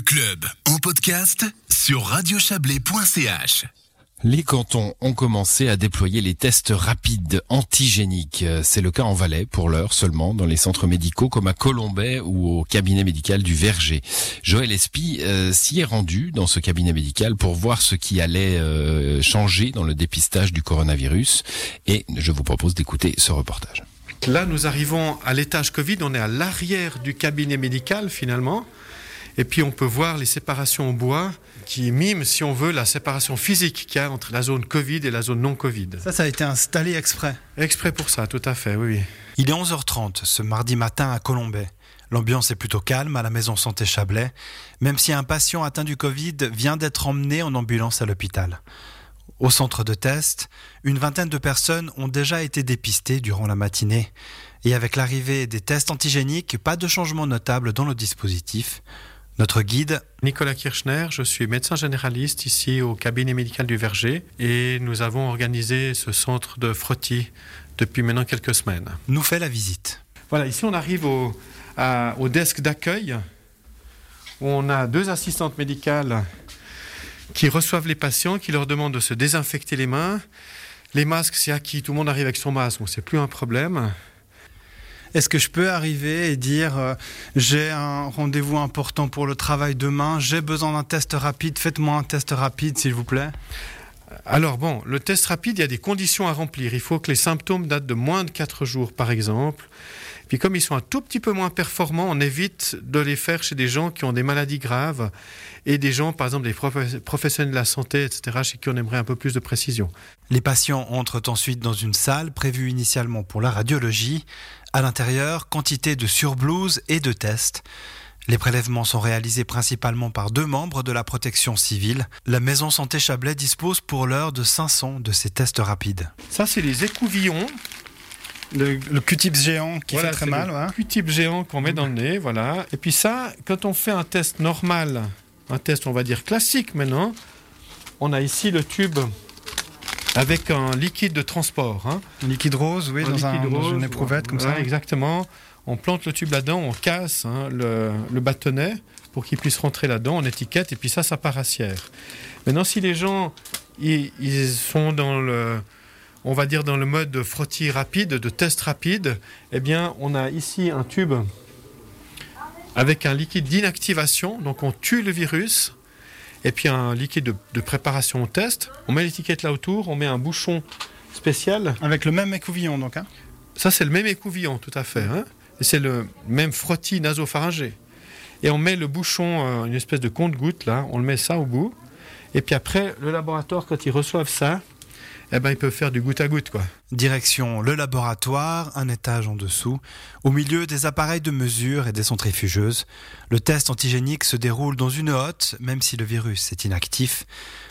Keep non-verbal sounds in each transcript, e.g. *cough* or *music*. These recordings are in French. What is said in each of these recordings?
Le club en podcast sur radiochablais.ch. Les cantons ont commencé à déployer les tests rapides antigéniques. C'est le cas en Valais pour l'heure seulement dans les centres médicaux comme à Colombay ou au cabinet médical du Verger. Joël Espy euh, s'y est rendu dans ce cabinet médical pour voir ce qui allait euh, changer dans le dépistage du coronavirus et je vous propose d'écouter ce reportage. Là, nous arrivons à l'étage Covid, on est à l'arrière du cabinet médical finalement. Et puis on peut voir les séparations en bois qui miment, si on veut, la séparation physique qu'il y a entre la zone Covid et la zone non Covid. Ça, ça a été installé exprès. Exprès pour ça, tout à fait, oui. oui. Il est 11h30 ce mardi matin à Colombay. L'ambiance est plutôt calme à la maison santé Chablais, même si un patient atteint du Covid vient d'être emmené en ambulance à l'hôpital. Au centre de test, une vingtaine de personnes ont déjà été dépistées durant la matinée. Et avec l'arrivée des tests antigéniques, pas de changement notable dans le dispositif. Notre guide, Nicolas Kirchner, je suis médecin généraliste ici au cabinet médical du Verger et nous avons organisé ce centre de frottis depuis maintenant quelques semaines. nous fait la visite. Voilà, ici on arrive au, à- au desk d'accueil on a deux assistantes médicales qui reçoivent les patients, qui leur demandent de se désinfecter les mains. Les masques, c'est acquis, tout le monde arrive avec son masque, c'est plus un problème. Est-ce que je peux arriver et dire euh, j'ai un rendez-vous important pour le travail demain, j'ai besoin d'un test rapide, faites-moi un test rapide s'il vous plaît Alors bon, le test rapide, il y a des conditions à remplir. Il faut que les symptômes datent de moins de 4 jours, par exemple. Puis comme ils sont un tout petit peu moins performants, on évite de les faire chez des gens qui ont des maladies graves et des gens, par exemple, des profe- professionnels de la santé, etc., chez qui on aimerait un peu plus de précision. Les patients entrent ensuite dans une salle prévue initialement pour la radiologie. À l'intérieur, quantité de surblouses et de tests. Les prélèvements sont réalisés principalement par deux membres de la protection civile. La maison santé Chablais dispose pour l'heure de 500 de ces tests rapides. Ça, c'est les écouvillons. Le, le Q-tips géant qui Voilà, fait très mal, le ouais. Q-tip géant qu'on met dans le nez, voilà. Et puis ça, quand on fait un test normal, un test, on va dire classique maintenant, on a ici le tube avec un liquide de transport. hein. Un liquide rose, oui, Un dans, un- liquide dans rose, une éprouvette comme voilà, ça. Exactement. On plante le tube là-dedans, on casse hein, le, le bâtonnet pour qu'il puisse rentrer là-dedans, on étiquette, et puis ça, ça part à. Maintenant, si les gens, ils, ils sont dans le, on va dire dans le mode de frottis rapide, de test rapide, eh bien, on a ici un tube avec un liquide d'inactivation, donc on tue le virus, et puis un liquide de, de préparation au test. On met l'étiquette là autour, on met un bouchon spécial Avec le même écouvillon, donc. Hein. ça, c'est le même écouvillon, tout à fait. hein. Et c'est le même frottis nasopharyngé. Et on met le bouchon, euh, une espèce de compte-goutte, là, on le met ça au bout. Et puis après, le laboratoire, quand ils reçoivent ça, eh ben, ils peuvent faire du goutte à goutte, quoi. Direction le laboratoire, un étage en dessous, au milieu des appareils de mesure et des centrifugeuses. Le test antigénique se déroule dans une hotte, même si le virus est inactif.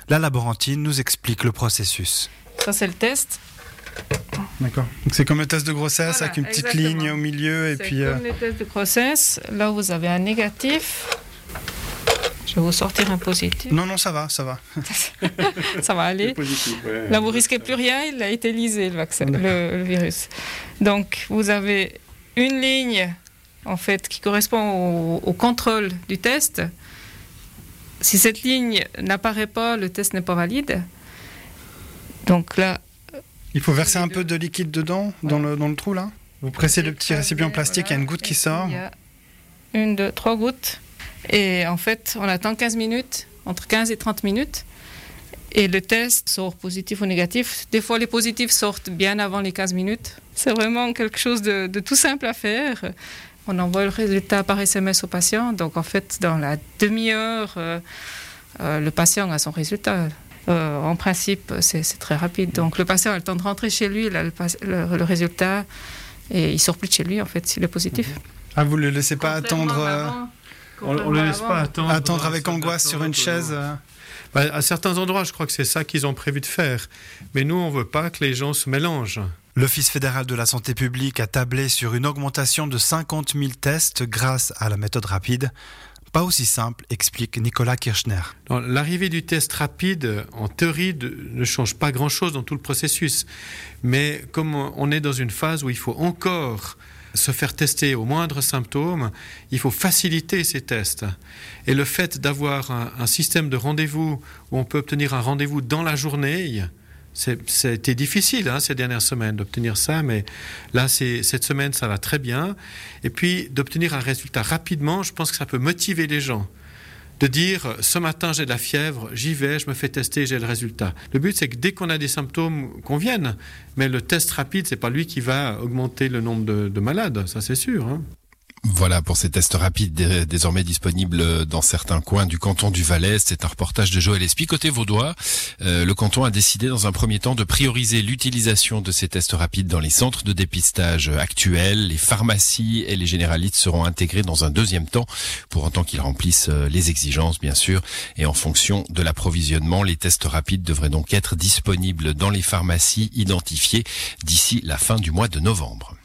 La laborantine nous explique le processus. Ça, c'est le test. D'accord. Donc c'est comme le test de grossesse Voilà, avec une petite exactement. ligne au milieu et C'est puis. euh, comme les tests de grossesse. Là, vous avez un négatif. Je vais vous sortir un positif. Non, non, ça va, ça va. *laughs* Ça va aller. Là, vous risquez plus rien. Il a été lisé, le, vaccin, le, le virus. Donc, vous avez une ligne, en fait, qui correspond au, au contrôle du test. Si cette ligne n'apparaît pas, le test n'est pas valide. Donc là, Il faut verser un peu de liquide dedans, dans, le, dans le trou là? Vous pressez le petit récipient plastique, il y a une goutte qui sort. Il y a une, deux, trois gouttes. Et en fait, on attend 15 minutes, entre 15 et 30 minutes. Et le test sort positif ou négatif. Des fois, les positifs sortent bien avant les 15 minutes. C'est vraiment quelque chose de, de tout simple à faire. On envoie le résultat par SMS au patient. Donc, en fait, dans la demi-heure, euh, euh, le patient a son résultat. Euh, en principe, c'est très rapide. Donc, le patient a le temps de rentrer chez lui, il a le, pas- le- le résultat, et il sort plus de chez lui, en fait, s'il est positif. Ah, vous le laissez pas attendre, euh, On ne le laisse pas attendre. attendre dans avec angoisse sur une chaise. euh, euh. Bah, à certains endroits, je crois que c'est ça qu'ils ont prévu de faire. Mais nous, on veut pas que les gens se mélangent. L'Office fédéral de la santé publique a tablé sur une augmentation de 50 000 tests grâce à la méthode rapide. Pas aussi simple, explique Nicolas Kirchner. L'arrivée du test rapide, en théorie, de- ne change pas grand-chose dans tout le processus. Mais comme on est dans une phase où il faut encore se faire tester au moindre symptôme, il faut faciliter ces tests. Et le fait d'avoir un, système de rendez-vous où on peut obtenir un rendez-vous dans la journée, c'était difficile hein, ces dernières semaines d'obtenir ça, mais là, cette semaine, ça va très bien. Et puis, d'obtenir un résultat rapidement, je pense que ça peut motiver les gens de dire ce matin j'ai de la fièvre, j'y vais, je me fais tester, j'ai le résultat. Le but c'est que dès qu'on a des symptômes, qu'on vienne. Mais le test rapide, c'est pas lui qui va augmenter le nombre de, malades, ça c'est sûr. Hein. Voilà pour ces tests rapides désormais disponibles dans certains coins du canton du Valais. C'est un reportage de Joël Espy. Côté Vaudois, euh, le canton a décidé dans un premier temps de prioriser l'utilisation de ces tests rapides dans les centres de dépistage actuels. Les pharmacies et les généralistes seront intégrés dans un deuxième temps pour autant qu'ils remplissent euh, les exigences bien sûr. Et en fonction de l'approvisionnement, les tests rapides devraient donc être disponibles dans les pharmacies identifiées d'ici la fin du mois de novembre.